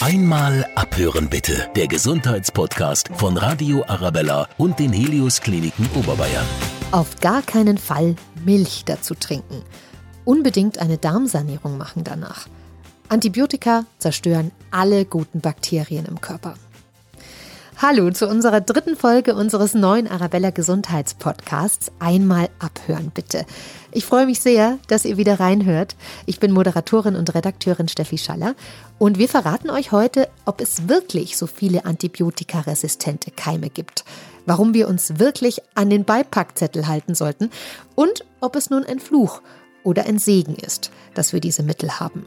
Einmal abhören bitte. Der Gesundheitspodcast von Radio Arabella und den Helios Kliniken Oberbayern. Auf gar keinen Fall Milch dazu trinken. Unbedingt eine Darmsanierung machen danach. Antibiotika zerstören alle guten Bakterien im Körper. Hallo zu unserer dritten Folge unseres neuen Arabella Gesundheitspodcasts. Einmal abhören bitte. Ich freue mich sehr, dass ihr wieder reinhört. Ich bin Moderatorin und Redakteurin Steffi Schaller und wir verraten euch heute, ob es wirklich so viele antibiotikaresistente Keime gibt, warum wir uns wirklich an den Beipackzettel halten sollten und ob es nun ein Fluch oder ein Segen ist, dass wir diese Mittel haben.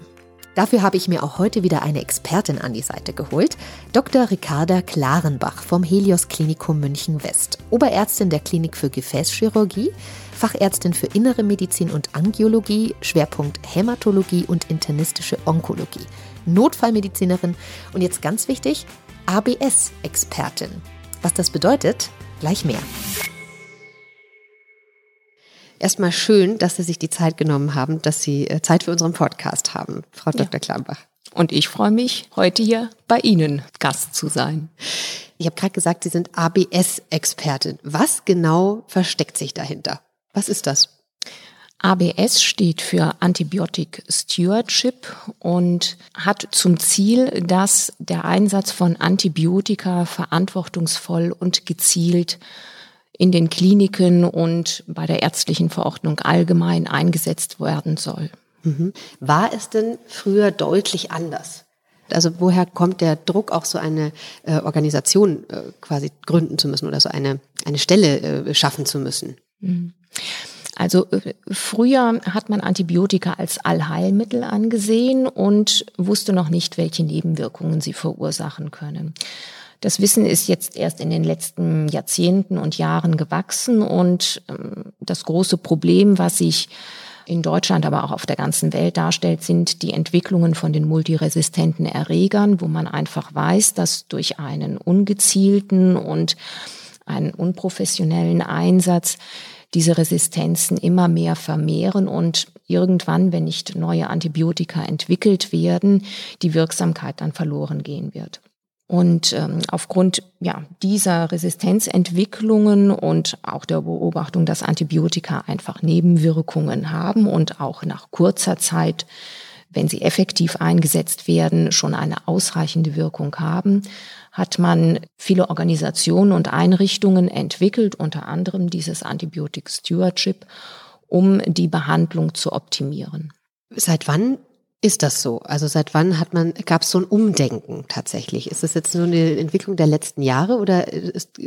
Dafür habe ich mir auch heute wieder eine Expertin an die Seite geholt, Dr. Ricarda Klarenbach vom Helios Klinikum München West, Oberärztin der Klinik für Gefäßchirurgie, Fachärztin für Innere Medizin und Angiologie, Schwerpunkt Hämatologie und internistische Onkologie, Notfallmedizinerin und jetzt ganz wichtig, ABS-Expertin. Was das bedeutet, gleich mehr. Erstmal schön, dass Sie sich die Zeit genommen haben, dass Sie äh, Zeit für unseren Podcast haben, Frau ja. Dr. Klambach. Und ich freue mich, heute hier bei Ihnen Gast zu sein. Ich habe gerade gesagt, Sie sind ABS-Expertin. Was genau versteckt sich dahinter? Was ist das? ABS steht für Antibiotic Stewardship und hat zum Ziel, dass der Einsatz von Antibiotika verantwortungsvoll und gezielt in den Kliniken und bei der ärztlichen Verordnung allgemein eingesetzt werden soll. Mhm. War es denn früher deutlich anders? Also woher kommt der Druck, auch so eine äh, Organisation äh, quasi gründen zu müssen oder so eine, eine Stelle äh, schaffen zu müssen? Mhm. Also äh, früher hat man Antibiotika als Allheilmittel angesehen und wusste noch nicht, welche Nebenwirkungen sie verursachen können. Das Wissen ist jetzt erst in den letzten Jahrzehnten und Jahren gewachsen und ähm, das große Problem, was sich in Deutschland, aber auch auf der ganzen Welt darstellt, sind die Entwicklungen von den multiresistenten Erregern, wo man einfach weiß, dass durch einen ungezielten und einen unprofessionellen Einsatz diese Resistenzen immer mehr vermehren und irgendwann, wenn nicht neue Antibiotika entwickelt werden, die Wirksamkeit dann verloren gehen wird. Und ähm, aufgrund ja, dieser Resistenzentwicklungen und auch der Beobachtung, dass Antibiotika einfach Nebenwirkungen haben und auch nach kurzer Zeit, wenn sie effektiv eingesetzt werden, schon eine ausreichende Wirkung haben, hat man viele Organisationen und Einrichtungen entwickelt, unter anderem dieses Antibiotic Stewardship, um die Behandlung zu optimieren. Seit wann ist das so? Also seit wann hat man, gab es so ein Umdenken tatsächlich? Ist das jetzt nur eine Entwicklung der letzten Jahre oder ist,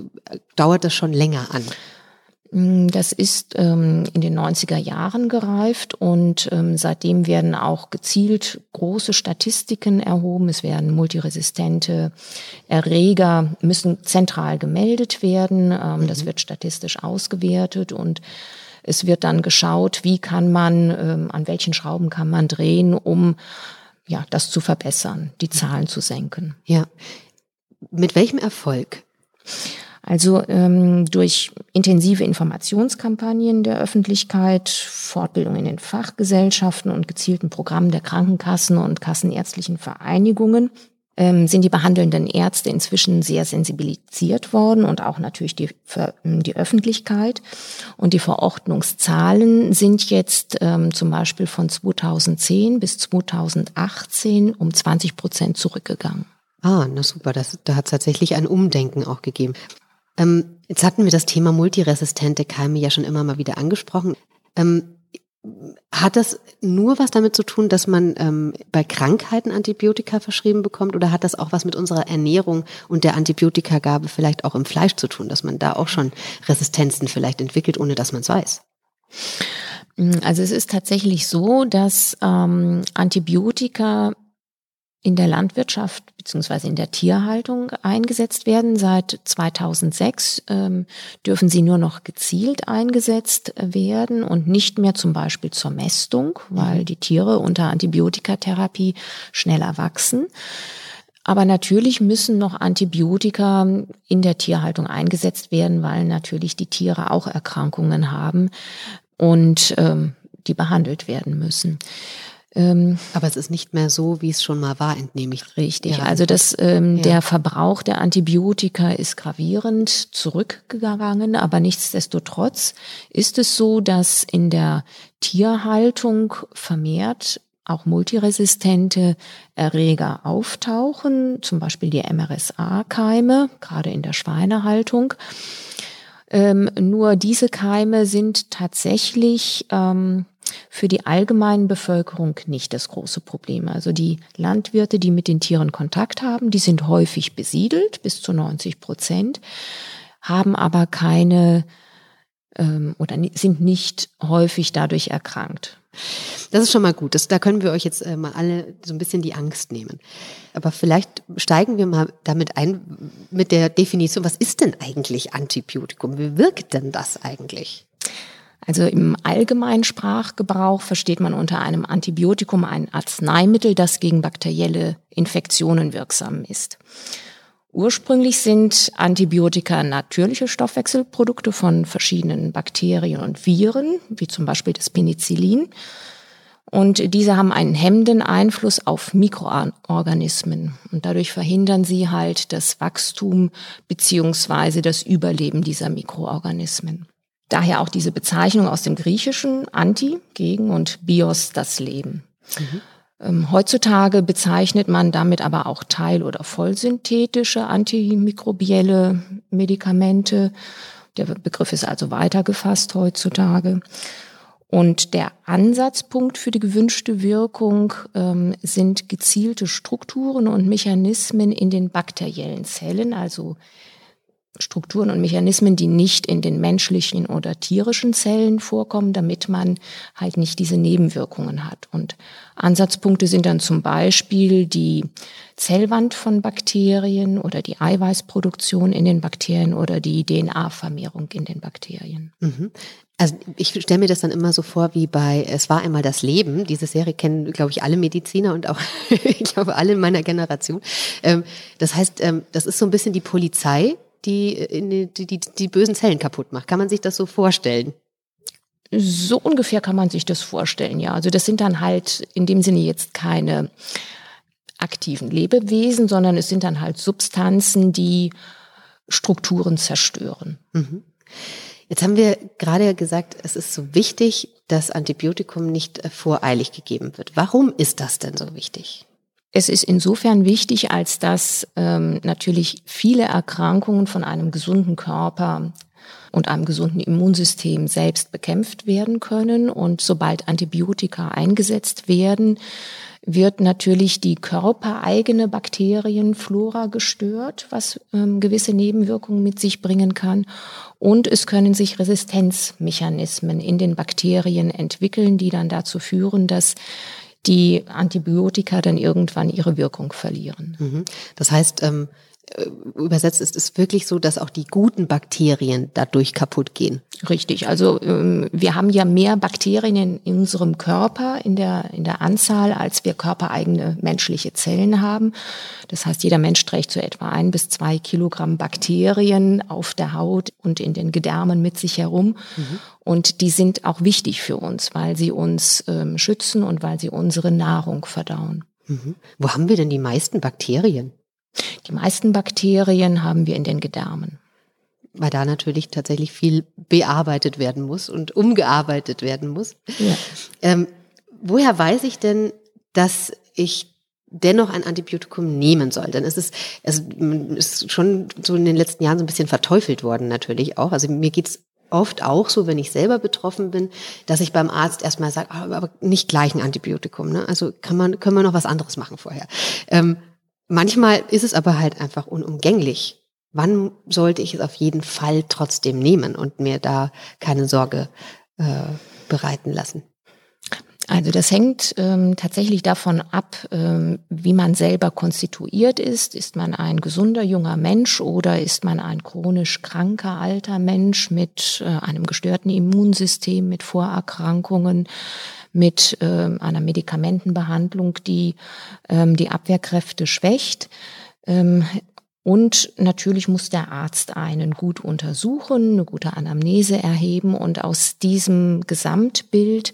dauert das schon länger an? Mm, das ist ähm, in den 90er Jahren gereift und ähm, seitdem werden auch gezielt große Statistiken erhoben. Es werden multiresistente Erreger, müssen zentral gemeldet werden. Ähm, mhm. Das wird statistisch ausgewertet und es wird dann geschaut, wie kann man, ähm, an welchen Schrauben kann man drehen, um ja, das zu verbessern, die Zahlen zu senken. Ja. Mit welchem Erfolg? Also ähm, durch intensive Informationskampagnen der Öffentlichkeit, Fortbildung in den Fachgesellschaften und gezielten Programmen der Krankenkassen und kassenärztlichen Vereinigungen ähm, sind die behandelnden Ärzte inzwischen sehr sensibilisiert worden und auch natürlich die, ähm, die Öffentlichkeit. Und die Verordnungszahlen sind jetzt ähm, zum Beispiel von 2010 bis 2018 um 20 Prozent zurückgegangen. Ah, na super, das, da hat es tatsächlich ein Umdenken auch gegeben. Ähm, jetzt hatten wir das Thema multiresistente Keime ja schon immer mal wieder angesprochen. Ähm, hat das nur was damit zu tun, dass man ähm, bei Krankheiten Antibiotika verschrieben bekommt oder hat das auch was mit unserer Ernährung und der Antibiotikagabe vielleicht auch im Fleisch zu tun, dass man da auch schon Resistenzen vielleicht entwickelt, ohne dass man es weiß? Also es ist tatsächlich so, dass ähm, Antibiotika in der Landwirtschaft beziehungsweise in der Tierhaltung eingesetzt werden. Seit 2006 ähm, dürfen sie nur noch gezielt eingesetzt werden und nicht mehr zum Beispiel zur Mästung, weil mhm. die Tiere unter Antibiotikatherapie schneller wachsen. Aber natürlich müssen noch Antibiotika in der Tierhaltung eingesetzt werden, weil natürlich die Tiere auch Erkrankungen haben und ähm, die behandelt werden müssen. Ähm, Aber es ist nicht mehr so, wie es schon mal war, entnehme ich. Richtig. Also das, ähm, ja. der Verbrauch der Antibiotika ist gravierend zurückgegangen, aber nichtsdestotrotz ist es so, dass in der Tierhaltung vermehrt auch multiresistente Erreger auftauchen, zum Beispiel die MRSA-Keime, gerade in der Schweinehaltung. Ähm, nur diese Keime sind tatsächlich ähm, für die allgemeine Bevölkerung nicht das große Problem. Also die Landwirte, die mit den Tieren Kontakt haben, die sind häufig besiedelt, bis zu 90 Prozent, haben aber keine ähm, oder sind nicht häufig dadurch erkrankt. Das ist schon mal gut. Das, da können wir euch jetzt äh, mal alle so ein bisschen die Angst nehmen. Aber vielleicht steigen wir mal damit ein, mit der Definition, was ist denn eigentlich Antibiotikum? Wie wirkt denn das eigentlich? Also im allgemeinen Sprachgebrauch versteht man unter einem Antibiotikum ein Arzneimittel, das gegen bakterielle Infektionen wirksam ist. Ursprünglich sind Antibiotika natürliche Stoffwechselprodukte von verschiedenen Bakterien und Viren, wie zum Beispiel das Penicillin. Und diese haben einen hemmenden Einfluss auf Mikroorganismen. Und dadurch verhindern sie halt das Wachstum beziehungsweise das Überleben dieser Mikroorganismen. Daher auch diese Bezeichnung aus dem Griechischen Anti, gegen und Bios, das Leben. Mhm. Ähm, heutzutage bezeichnet man damit aber auch teil- oder vollsynthetische antimikrobielle Medikamente. Der Begriff ist also weitergefasst heutzutage. Und der Ansatzpunkt für die gewünschte Wirkung ähm, sind gezielte Strukturen und Mechanismen in den bakteriellen Zellen, also Strukturen und Mechanismen, die nicht in den menschlichen oder tierischen Zellen vorkommen, damit man halt nicht diese Nebenwirkungen hat. Und Ansatzpunkte sind dann zum Beispiel die Zellwand von Bakterien oder die Eiweißproduktion in den Bakterien oder die DNA-Vermehrung in den Bakterien. Mhm. Also ich stelle mir das dann immer so vor wie bei Es war einmal das Leben. Diese Serie kennen, glaube ich, alle Mediziner und auch, ich glaube, alle in meiner Generation. Ähm, das heißt, ähm, das ist so ein bisschen die Polizei, die, die, die, die bösen Zellen kaputt macht. Kann man sich das so vorstellen? So ungefähr kann man sich das vorstellen, ja. Also das sind dann halt in dem Sinne jetzt keine aktiven Lebewesen, sondern es sind dann halt Substanzen, die Strukturen zerstören. Mhm. Jetzt haben wir gerade gesagt, es ist so wichtig, dass Antibiotikum nicht voreilig gegeben wird. Warum ist das denn so wichtig? Es ist insofern wichtig, als dass ähm, natürlich viele Erkrankungen von einem gesunden Körper und einem gesunden Immunsystem selbst bekämpft werden können. Und sobald Antibiotika eingesetzt werden, wird natürlich die körpereigene Bakterienflora gestört, was ähm, gewisse Nebenwirkungen mit sich bringen kann. Und es können sich Resistenzmechanismen in den Bakterien entwickeln, die dann dazu führen, dass die Antibiotika dann irgendwann ihre Wirkung verlieren. Mhm. Das heißt, ähm, äh, übersetzt ist es wirklich so, dass auch die guten Bakterien dadurch kaputt gehen. Richtig. Also ähm, wir haben ja mehr Bakterien in unserem Körper in der, in der Anzahl, als wir körpereigene menschliche Zellen haben. Das heißt, jeder Mensch trägt so etwa ein bis zwei Kilogramm Bakterien auf der Haut und in den Gedärmen mit sich herum. Mhm. Und die sind auch wichtig für uns, weil sie uns ähm, schützen und weil sie unsere Nahrung verdauen. Mhm. Wo haben wir denn die meisten Bakterien? Die meisten Bakterien haben wir in den Gedärmen. Weil da natürlich tatsächlich viel bearbeitet werden muss und umgearbeitet werden muss. Ja. Ähm, woher weiß ich denn, dass ich dennoch ein Antibiotikum nehmen soll. Denn es ist, es ist schon so in den letzten Jahren so ein bisschen verteufelt worden natürlich auch. Also mir geht's oft auch so, wenn ich selber betroffen bin, dass ich beim Arzt erstmal sage, ah, aber nicht gleich ein Antibiotikum. Ne? Also kann man, können wir noch was anderes machen vorher. Ähm, Manchmal ist es aber halt einfach unumgänglich. Wann sollte ich es auf jeden Fall trotzdem nehmen und mir da keine Sorge äh, bereiten lassen? Also das hängt ähm, tatsächlich davon ab, ähm, wie man selber konstituiert ist. Ist man ein gesunder junger Mensch oder ist man ein chronisch kranker alter Mensch mit äh, einem gestörten Immunsystem, mit Vorerkrankungen? Mit ähm, einer Medikamentenbehandlung, die ähm, die Abwehrkräfte schwächt. Ähm, und natürlich muss der Arzt einen gut untersuchen, eine gute Anamnese erheben und aus diesem Gesamtbild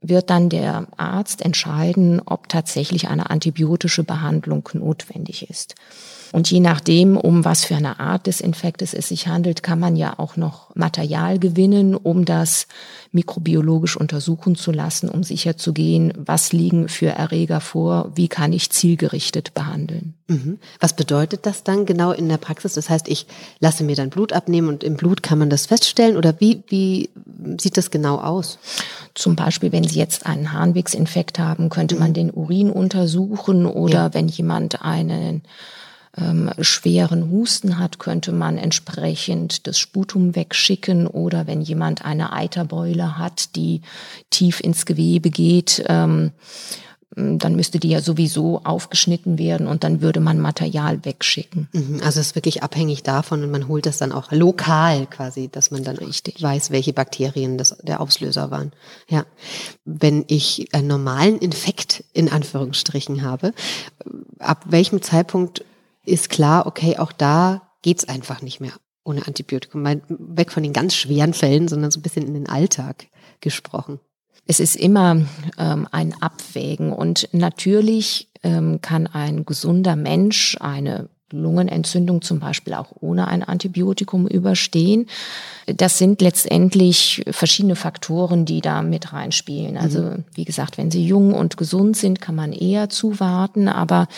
wird dann der Arzt entscheiden, ob tatsächlich eine antibiotische Behandlung notwendig ist. Und je nachdem, um was für eine Art des Infektes es sich handelt, kann man ja auch noch Material gewinnen, um das mikrobiologisch untersuchen zu lassen, um sicherzugehen, was liegen für Erreger vor, wie kann ich zielgerichtet behandeln. Mhm. Was bedeutet das dann genau in der Praxis? Das heißt, ich lasse mir dann Blut abnehmen und im Blut kann man das feststellen oder wie, wie sieht das genau aus? Zum Beispiel, wenn Sie jetzt einen Harnwegsinfekt haben, könnte man mhm. den Urin untersuchen oder ja. wenn jemand einen ähm, schweren Husten hat, könnte man entsprechend das Sputum wegschicken oder wenn jemand eine Eiterbeule hat, die tief ins Gewebe geht, ähm, dann müsste die ja sowieso aufgeschnitten werden und dann würde man Material wegschicken. Mhm, also es ist wirklich abhängig davon und man holt das dann auch lokal quasi, dass man dann richtig weiß, welche Bakterien das der Auslöser waren. Ja. Wenn ich einen normalen Infekt in Anführungsstrichen habe, ab welchem Zeitpunkt ist klar, okay, auch da geht's einfach nicht mehr ohne Antibiotikum. Weg von den ganz schweren Fällen, sondern so ein bisschen in den Alltag gesprochen. Es ist immer ähm, ein Abwägen und natürlich ähm, kann ein gesunder Mensch eine Lungenentzündung zum Beispiel auch ohne ein Antibiotikum überstehen. Das sind letztendlich verschiedene Faktoren, die da mit reinspielen. Also mhm. wie gesagt, wenn sie jung und gesund sind, kann man eher zuwarten. Aber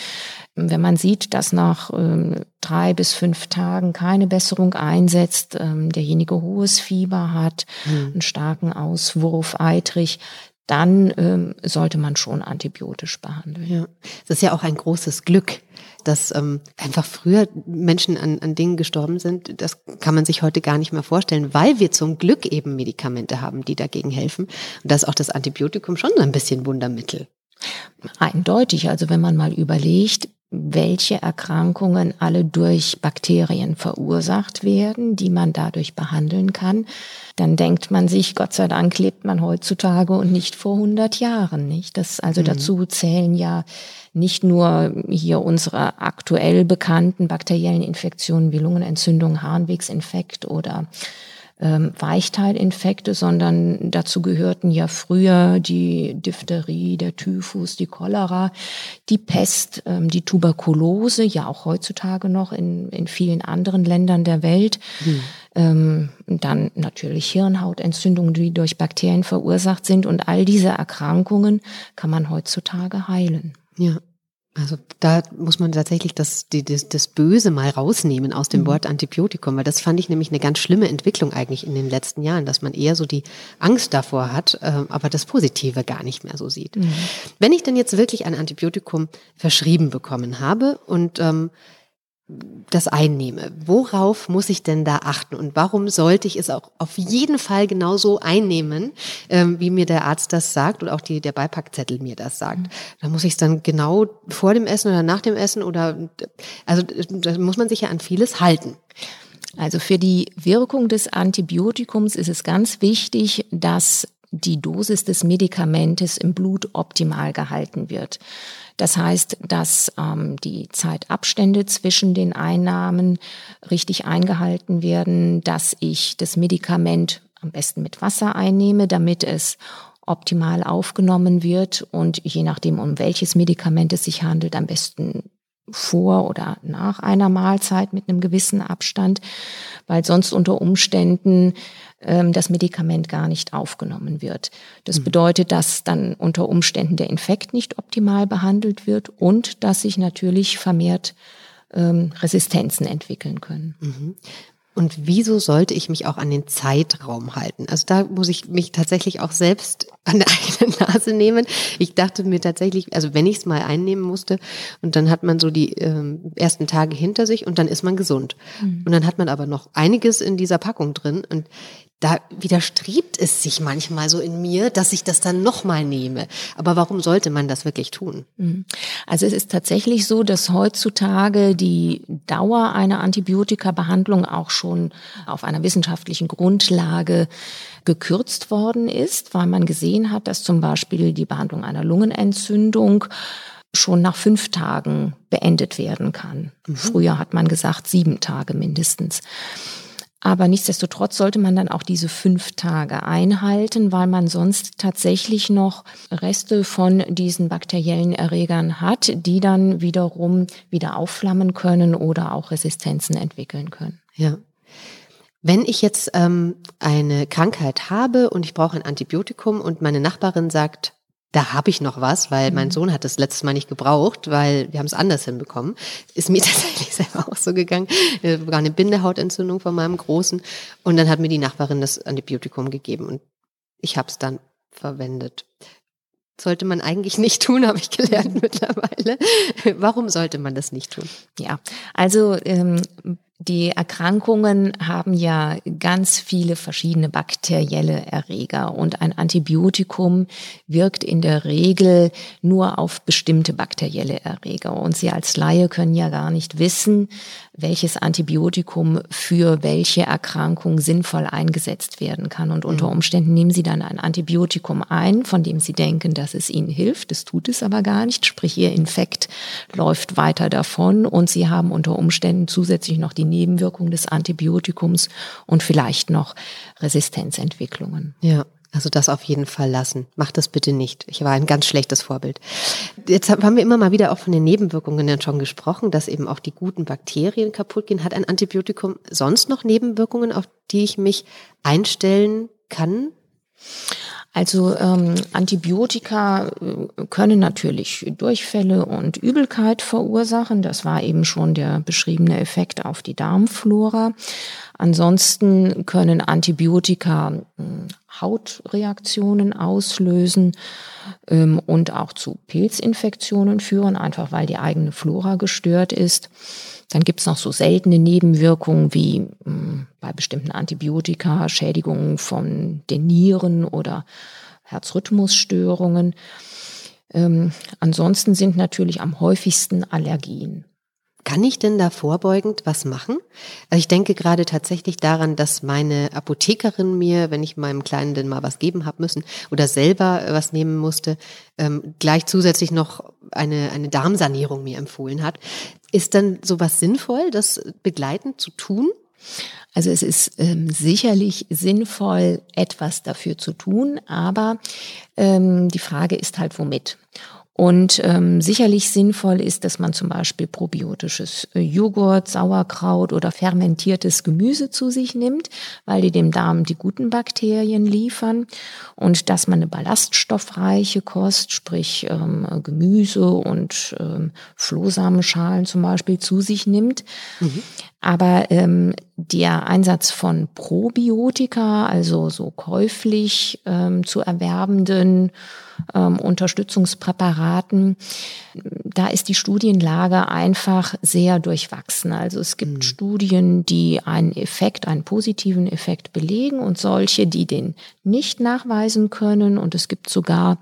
wenn man sieht, dass nach ähm, drei bis fünf Tagen keine Besserung einsetzt, ähm, derjenige hohes Fieber hat, mhm. einen starken Auswurf, eitrig, dann ähm, sollte man schon antibiotisch behandeln. Ja. Das ist ja auch ein großes Glück, dass ähm, einfach früher Menschen an, an Dingen gestorben sind. Das kann man sich heute gar nicht mehr vorstellen, weil wir zum Glück eben Medikamente haben, die dagegen helfen. Und da ist auch das Antibiotikum schon ein bisschen Wundermittel. Eindeutig. Also wenn man mal überlegt, welche Erkrankungen alle durch Bakterien verursacht werden, die man dadurch behandeln kann, dann denkt man sich, Gott sei Dank lebt man heutzutage und nicht vor 100 Jahren, nicht? Das also mhm. dazu zählen ja nicht nur hier unsere aktuell bekannten bakteriellen Infektionen wie Lungenentzündung, Harnwegsinfekt oder ähm, Weichteilinfekte, sondern dazu gehörten ja früher die Diphtherie, der Typhus, die Cholera, die Pest, ähm, die Tuberkulose, ja auch heutzutage noch in, in vielen anderen Ländern der Welt. Mhm. Ähm, dann natürlich Hirnhautentzündungen, die durch Bakterien verursacht sind. Und all diese Erkrankungen kann man heutzutage heilen. Ja. Also da muss man tatsächlich das, die, das, das Böse mal rausnehmen aus dem mhm. Wort Antibiotikum, weil das fand ich nämlich eine ganz schlimme Entwicklung eigentlich in den letzten Jahren, dass man eher so die Angst davor hat, äh, aber das Positive gar nicht mehr so sieht. Mhm. Wenn ich denn jetzt wirklich ein Antibiotikum verschrieben bekommen habe und ähm, das einnehme. Worauf muss ich denn da achten und warum sollte ich es auch auf jeden Fall genauso einnehmen, ähm, wie mir der Arzt das sagt und auch die, der Beipackzettel mir das sagt? Mhm. Da muss ich es dann genau vor dem Essen oder nach dem Essen oder also da muss man sich ja an vieles halten. Also für die Wirkung des Antibiotikums ist es ganz wichtig, dass die Dosis des Medikamentes im Blut optimal gehalten wird. Das heißt, dass ähm, die Zeitabstände zwischen den Einnahmen richtig eingehalten werden, dass ich das Medikament am besten mit Wasser einnehme, damit es optimal aufgenommen wird und je nachdem, um welches Medikament es sich handelt, am besten vor oder nach einer Mahlzeit mit einem gewissen Abstand, weil sonst unter Umständen ähm, das Medikament gar nicht aufgenommen wird. Das mhm. bedeutet, dass dann unter Umständen der Infekt nicht optimal behandelt wird und dass sich natürlich vermehrt ähm, Resistenzen entwickeln können. Mhm. Und wieso sollte ich mich auch an den Zeitraum halten? Also da muss ich mich tatsächlich auch selbst an der eigenen Nase nehmen. Ich dachte mir tatsächlich, also wenn ich es mal einnehmen musste und dann hat man so die ähm, ersten Tage hinter sich und dann ist man gesund. Mhm. Und dann hat man aber noch einiges in dieser Packung drin und da widerstrebt es sich manchmal so in mir, dass ich das dann nochmal nehme. Aber warum sollte man das wirklich tun? Mhm. Also es ist tatsächlich so, dass heutzutage die Dauer einer Antibiotika-Behandlung auch schon auf einer wissenschaftlichen Grundlage gekürzt worden ist, weil man gesehen hat, dass zum Beispiel die Behandlung einer Lungenentzündung schon nach fünf Tagen beendet werden kann. Mhm. Früher hat man gesagt sieben Tage mindestens. Aber nichtsdestotrotz sollte man dann auch diese fünf Tage einhalten, weil man sonst tatsächlich noch Reste von diesen bakteriellen Erregern hat, die dann wiederum wieder aufflammen können oder auch Resistenzen entwickeln können. Ja. Wenn ich jetzt ähm, eine Krankheit habe und ich brauche ein Antibiotikum und meine Nachbarin sagt, da habe ich noch was, weil mein mhm. Sohn hat das letztes Mal nicht gebraucht, weil wir haben es anders hinbekommen. Ist mir tatsächlich selber auch so gegangen. War eine Bindehautentzündung von meinem Großen und dann hat mir die Nachbarin das Antibiotikum gegeben und ich habe es dann verwendet. Sollte man eigentlich nicht tun, habe ich gelernt mittlerweile. Warum sollte man das nicht tun? Ja, also ähm, die Erkrankungen haben ja ganz viele verschiedene bakterielle Erreger und ein Antibiotikum wirkt in der Regel nur auf bestimmte bakterielle Erreger. Und Sie als Laie können ja gar nicht wissen, welches Antibiotikum für welche Erkrankung sinnvoll eingesetzt werden kann. Und unter mhm. Umständen nehmen Sie dann ein Antibiotikum ein, von dem Sie denken, dass es Ihnen hilft. Das tut es aber gar nicht. Sprich, Ihr Infekt läuft weiter davon und Sie haben unter Umständen zusätzlich noch die Nebenwirkung des Antibiotikums und vielleicht noch Resistenzentwicklungen. Ja. Also das auf jeden Fall lassen. Macht das bitte nicht. Ich war ein ganz schlechtes Vorbild. Jetzt haben wir immer mal wieder auch von den Nebenwirkungen schon gesprochen, dass eben auch die guten Bakterien kaputt gehen. Hat ein Antibiotikum sonst noch Nebenwirkungen, auf die ich mich einstellen kann? Also ähm, Antibiotika äh, können natürlich Durchfälle und Übelkeit verursachen. Das war eben schon der beschriebene Effekt auf die Darmflora. Ansonsten können Antibiotika hm, Hautreaktionen auslösen ähm, und auch zu Pilzinfektionen führen, einfach weil die eigene Flora gestört ist. Dann gibt es noch so seltene Nebenwirkungen wie mh, hm, bei bestimmten Antibiotika, Schädigungen von den Nieren oder Herzrhythmusstörungen. Ähm, ansonsten sind natürlich am häufigsten Allergien. Kann ich denn da vorbeugend was machen? Also ich denke gerade tatsächlich daran, dass meine Apothekerin mir, wenn ich meinem Kleinen denn mal was geben habe müssen oder selber was nehmen musste, ähm, gleich zusätzlich noch eine, eine Darmsanierung mir empfohlen hat. Ist dann sowas sinnvoll, das begleitend zu tun? Also es ist ähm, sicherlich sinnvoll, etwas dafür zu tun, aber ähm, die Frage ist halt, womit. Und ähm, sicherlich sinnvoll ist, dass man zum Beispiel probiotisches äh, Joghurt, Sauerkraut oder fermentiertes Gemüse zu sich nimmt, weil die dem Darm die guten Bakterien liefern. Und dass man eine ballaststoffreiche Kost, sprich ähm, Gemüse und ähm, Flohsamenschalen zum Beispiel zu sich nimmt. Mhm. Aber ähm, der Einsatz von Probiotika, also so käuflich ähm, zu erwerbenden ähm, Unterstützungspräparaten, da ist die Studienlage einfach sehr durchwachsen. Also es gibt mhm. Studien, die einen Effekt, einen positiven Effekt belegen und solche, die den nicht nachweisen können. Und es gibt sogar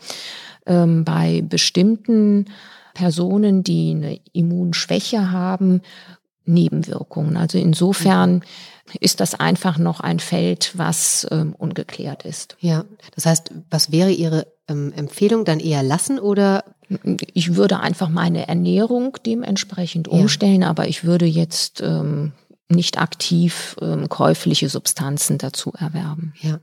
ähm, bei bestimmten Personen, die eine Immunschwäche haben, Nebenwirkungen. Also insofern ist das einfach noch ein Feld, was ähm, ungeklärt ist. Ja, das heißt, was wäre Ihre ähm, Empfehlung dann eher lassen oder? Ich würde einfach meine Ernährung dementsprechend umstellen, ja. aber ich würde jetzt ähm, nicht aktiv ähm, käufliche Substanzen dazu erwerben. Ja,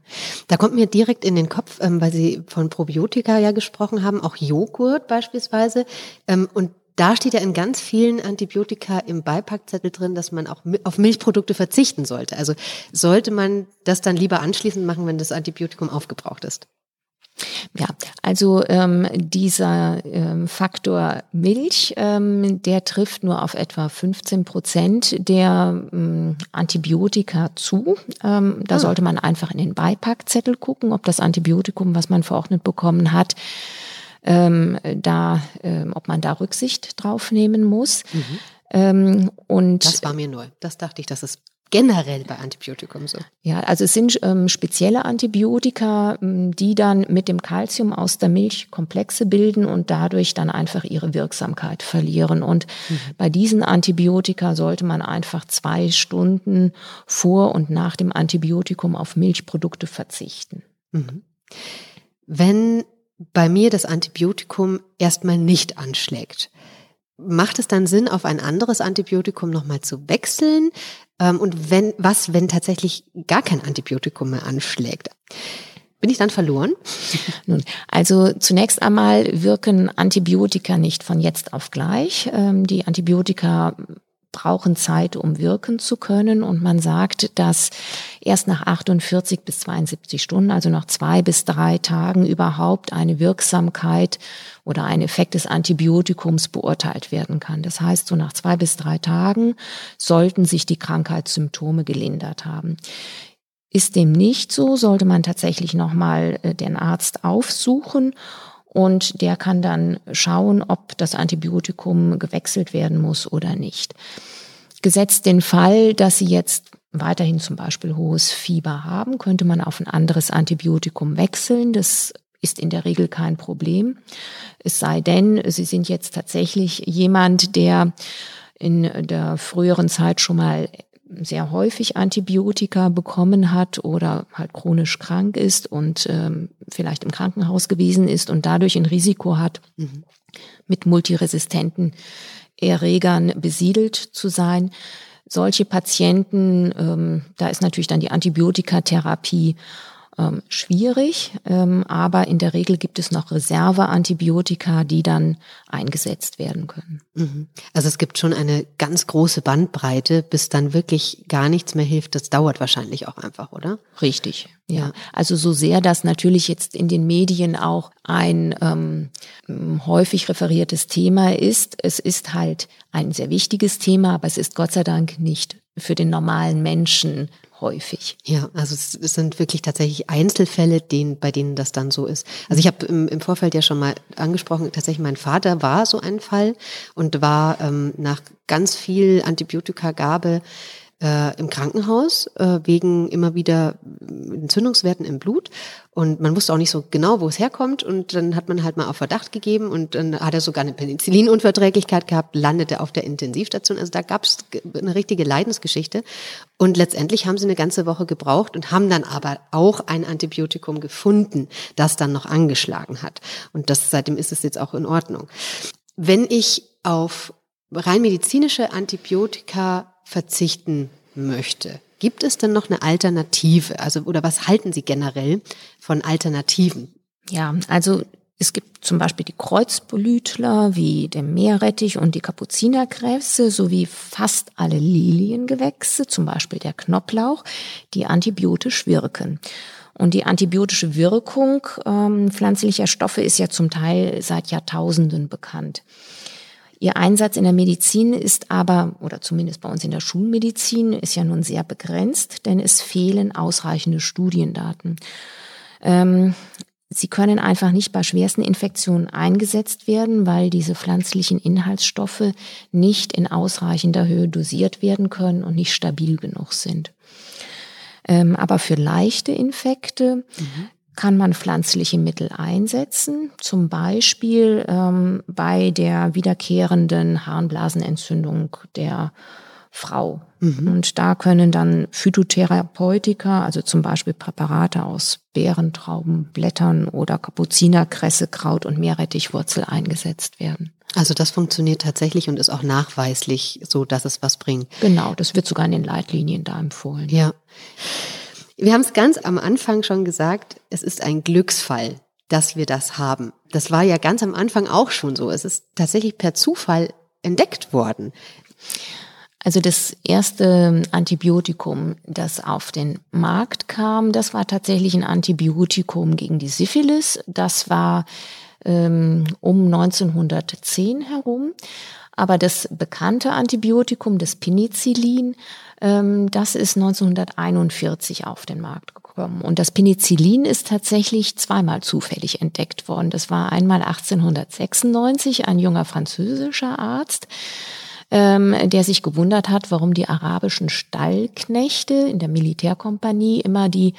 da kommt mir direkt in den Kopf, ähm, weil Sie von Probiotika ja gesprochen haben, auch Joghurt beispielsweise. Ähm, und da steht ja in ganz vielen Antibiotika im Beipackzettel drin, dass man auch auf Milchprodukte verzichten sollte. Also sollte man das dann lieber anschließend machen, wenn das Antibiotikum aufgebraucht ist? Ja, also ähm, dieser ähm, Faktor Milch, ähm, der trifft nur auf etwa 15 Prozent der ähm, Antibiotika zu. Ähm, da ah. sollte man einfach in den Beipackzettel gucken, ob das Antibiotikum, was man verordnet bekommen hat, ähm, da, ähm, ob man da Rücksicht drauf nehmen muss. Mhm. Ähm, und das war mir neu. Das dachte ich, dass es generell bei Antibiotikum so. Ja, also es sind ähm, spezielle Antibiotika, ähm, die dann mit dem Kalzium aus der Milch Komplexe bilden und dadurch dann einfach ihre Wirksamkeit verlieren. Und mhm. bei diesen Antibiotika sollte man einfach zwei Stunden vor und nach dem Antibiotikum auf Milchprodukte verzichten. Mhm. Wenn bei mir das Antibiotikum erstmal nicht anschlägt. Macht es dann Sinn, auf ein anderes Antibiotikum nochmal zu wechseln? Ähm, und wenn, was, wenn tatsächlich gar kein Antibiotikum mehr anschlägt? Bin ich dann verloren? Nun, also zunächst einmal wirken Antibiotika nicht von jetzt auf gleich. Ähm, die Antibiotika brauchen Zeit, um wirken zu können. Und man sagt, dass erst nach 48 bis 72 Stunden, also nach zwei bis drei Tagen überhaupt eine Wirksamkeit oder ein Effekt des Antibiotikums beurteilt werden kann. Das heißt, so nach zwei bis drei Tagen sollten sich die Krankheitssymptome gelindert haben. Ist dem nicht so, sollte man tatsächlich nochmal äh, den Arzt aufsuchen und der kann dann schauen, ob das Antibiotikum gewechselt werden muss oder nicht. Gesetzt den Fall, dass Sie jetzt weiterhin zum Beispiel hohes Fieber haben, könnte man auf ein anderes Antibiotikum wechseln. Das ist in der Regel kein Problem. Es sei denn, Sie sind jetzt tatsächlich jemand, der in der früheren Zeit schon mal sehr häufig Antibiotika bekommen hat oder halt chronisch krank ist und ähm, vielleicht im Krankenhaus gewesen ist und dadurch ein Risiko hat, mhm. mit multiresistenten Erregern besiedelt zu sein. Solche Patienten, ähm, da ist natürlich dann die Antibiotikatherapie ähm, schwierig, ähm, aber in der Regel gibt es noch Reserveantibiotika, die dann eingesetzt werden können. Mhm. Also es gibt schon eine ganz große Bandbreite, bis dann wirklich gar nichts mehr hilft. Das dauert wahrscheinlich auch einfach, oder? Richtig, ja. Also so sehr das natürlich jetzt in den Medien auch ein ähm, häufig referiertes Thema ist, es ist halt ein sehr wichtiges Thema, aber es ist Gott sei Dank nicht für den normalen Menschen häufig. Ja, also es, sind wirklich tatsächlich Einzelfälle, denen, bei denen das dann so ist. Also ich habe im, im Vorfeld ja schon mal angesprochen, tatsächlich mein Vater war so ein Fall und war ähm, nach ganz viel Antibiotikagabe äh, im Krankenhaus äh, wegen immer wieder Entzündungswerten im Blut. Und man wusste auch nicht so genau, wo es herkommt. Und dann hat man halt mal auf Verdacht gegeben und dann hat er sogar eine Penicillinunverträglichkeit gehabt, landete auf der Intensivstation. Also da gab es eine richtige Leidensgeschichte. Und letztendlich haben sie eine ganze Woche gebraucht und haben dann aber auch ein Antibiotikum gefunden, das dann noch angeschlagen hat. Und das seitdem ist es jetzt auch in Ordnung. Wenn ich auf rein medizinische Antibiotika verzichten möchte, gibt es denn noch eine Alternative? Also, oder was halten Sie generell von Alternativen? Ja, also es gibt zum Beispiel die Kreuzbolütler wie der Meerrettich und die Kapuzinerkrebse sowie fast alle Liliengewächse, zum Beispiel der Knoblauch, die antibiotisch wirken. Und die antibiotische Wirkung ähm, pflanzlicher Stoffe ist ja zum Teil seit Jahrtausenden bekannt. Ihr Einsatz in der Medizin ist aber, oder zumindest bei uns in der Schulmedizin, ist ja nun sehr begrenzt, denn es fehlen ausreichende Studiendaten. Ähm, sie können einfach nicht bei schwersten Infektionen eingesetzt werden, weil diese pflanzlichen Inhaltsstoffe nicht in ausreichender Höhe dosiert werden können und nicht stabil genug sind. Ähm, aber für leichte Infekte mhm kann man pflanzliche Mittel einsetzen, zum Beispiel ähm, bei der wiederkehrenden Harnblasenentzündung der Frau. Mhm. Und da können dann Phytotherapeutika, also zum Beispiel Präparate aus Beerentrauben, Blättern oder Kapuzinerkresse, Kraut und Meerrettichwurzel eingesetzt werden. Also das funktioniert tatsächlich und ist auch nachweislich so, dass es was bringt. Genau, das wird sogar in den Leitlinien da empfohlen. Ja. Wir haben es ganz am Anfang schon gesagt, es ist ein Glücksfall, dass wir das haben. Das war ja ganz am Anfang auch schon so. Es ist tatsächlich per Zufall entdeckt worden. Also das erste Antibiotikum, das auf den Markt kam, das war tatsächlich ein Antibiotikum gegen die Syphilis. Das war ähm, um 1910 herum. Aber das bekannte Antibiotikum, das Penicillin, das ist 1941 auf den Markt gekommen. Und das Penicillin ist tatsächlich zweimal zufällig entdeckt worden. Das war einmal 1896 ein junger französischer Arzt, ähm, der sich gewundert hat, warum die arabischen Stallknechte in der Militärkompanie immer die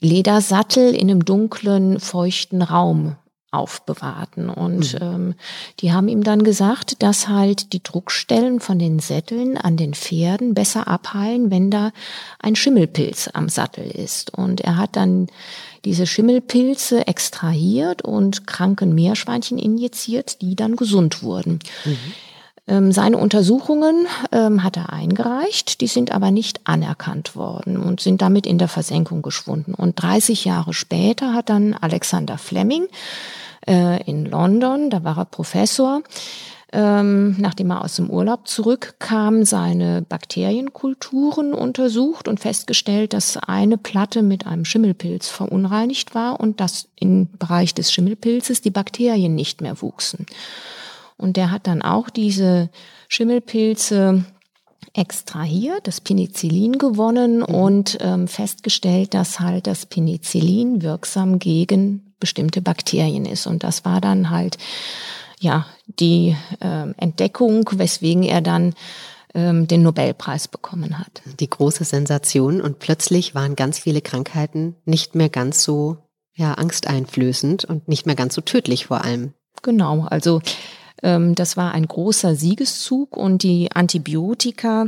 Ledersattel in einem dunklen, feuchten Raum aufbewahrten. Und mhm. ähm, die haben ihm dann gesagt, dass halt die Druckstellen von den Sätteln an den Pferden besser abheilen, wenn da ein Schimmelpilz am Sattel ist. Und er hat dann diese Schimmelpilze extrahiert und kranken Meerschweinchen injiziert, die dann gesund wurden. Mhm. Ähm, seine Untersuchungen ähm, hat er eingereicht, die sind aber nicht anerkannt worden und sind damit in der Versenkung geschwunden. Und 30 Jahre später hat dann Alexander Fleming äh, in London, da war er Professor, ähm, nachdem er aus dem Urlaub zurückkam, seine Bakterienkulturen untersucht und festgestellt, dass eine Platte mit einem Schimmelpilz verunreinigt war und dass im Bereich des Schimmelpilzes die Bakterien nicht mehr wuchsen. Und der hat dann auch diese Schimmelpilze extrahiert, das Penicillin gewonnen mhm. und ähm, festgestellt, dass halt das Penicillin wirksam gegen bestimmte Bakterien ist. Und das war dann halt ja die äh, Entdeckung, weswegen er dann ähm, den Nobelpreis bekommen hat. Die große Sensation und plötzlich waren ganz viele Krankheiten nicht mehr ganz so ja angsteinflößend und nicht mehr ganz so tödlich vor allem. Genau, also das war ein großer Siegeszug und die Antibiotika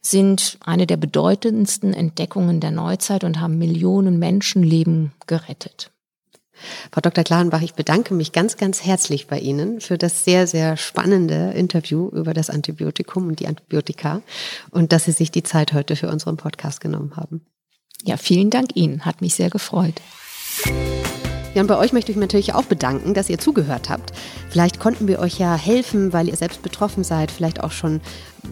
sind eine der bedeutendsten Entdeckungen der Neuzeit und haben Millionen Menschenleben gerettet. Frau Dr. Klarenbach, ich bedanke mich ganz, ganz herzlich bei Ihnen für das sehr, sehr spannende Interview über das Antibiotikum und die Antibiotika und dass Sie sich die Zeit heute für unseren Podcast genommen haben. Ja, vielen Dank Ihnen. Hat mich sehr gefreut. Ja, und bei euch möchte ich mich natürlich auch bedanken, dass ihr zugehört habt. Vielleicht konnten wir euch ja helfen, weil ihr selbst betroffen seid, vielleicht auch schon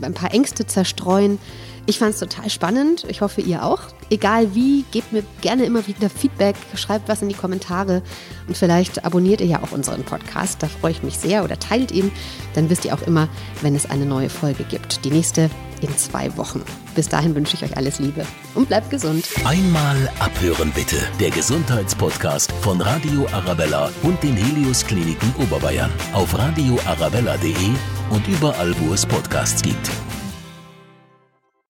ein paar Ängste zerstreuen. Ich fand es total spannend. Ich hoffe, ihr auch. Egal wie, gebt mir gerne immer wieder Feedback, schreibt was in die Kommentare und vielleicht abonniert ihr ja auch unseren Podcast. Da freue ich mich sehr oder teilt ihn. Dann wisst ihr auch immer, wenn es eine neue Folge gibt. Die nächste in zwei Wochen. Bis dahin wünsche ich euch alles Liebe und bleibt gesund. Einmal abhören bitte. Der Gesundheitspodcast von Radio Arabella und den Helios Kliniken Oberbayern auf radioarabella.de und überall, wo es Podcasts gibt.